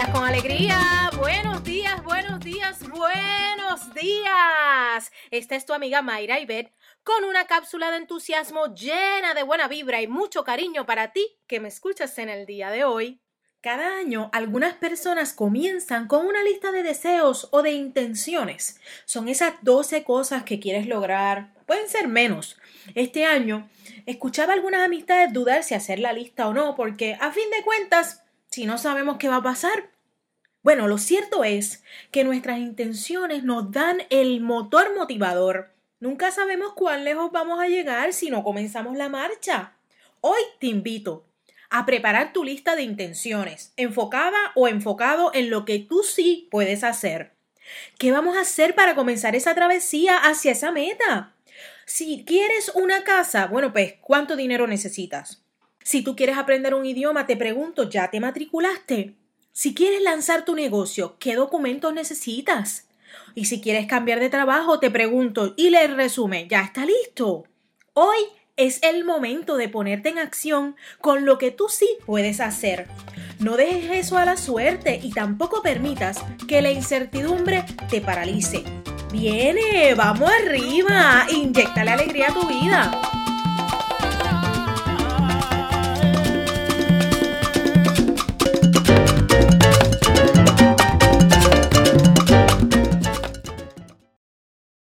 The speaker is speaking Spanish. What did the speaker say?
días con alegría, buenos días, buenos días, buenos días. Esta es tu amiga Mayra Ibet con una cápsula de entusiasmo llena de buena vibra y mucho cariño para ti que me escuchas en el día de hoy. Cada año algunas personas comienzan con una lista de deseos o de intenciones. Son esas 12 cosas que quieres lograr, pueden ser menos. Este año escuchaba a algunas amistades dudar si hacer la lista o no, porque a fin de cuentas si no sabemos qué va a pasar, bueno, lo cierto es que nuestras intenciones nos dan el motor motivador. Nunca sabemos cuán lejos vamos a llegar si no comenzamos la marcha. Hoy te invito a preparar tu lista de intenciones, enfocada o enfocado en lo que tú sí puedes hacer. ¿Qué vamos a hacer para comenzar esa travesía hacia esa meta? Si quieres una casa, bueno, pues, ¿cuánto dinero necesitas? Si tú quieres aprender un idioma, te pregunto, ¿ya te matriculaste? Si quieres lanzar tu negocio, ¿qué documentos necesitas? Y si quieres cambiar de trabajo, te pregunto, y le resume, ¿ya está listo? Hoy es el momento de ponerte en acción con lo que tú sí puedes hacer. No dejes eso a la suerte y tampoco permitas que la incertidumbre te paralice. Viene, vamos arriba, inyectale alegría a tu vida.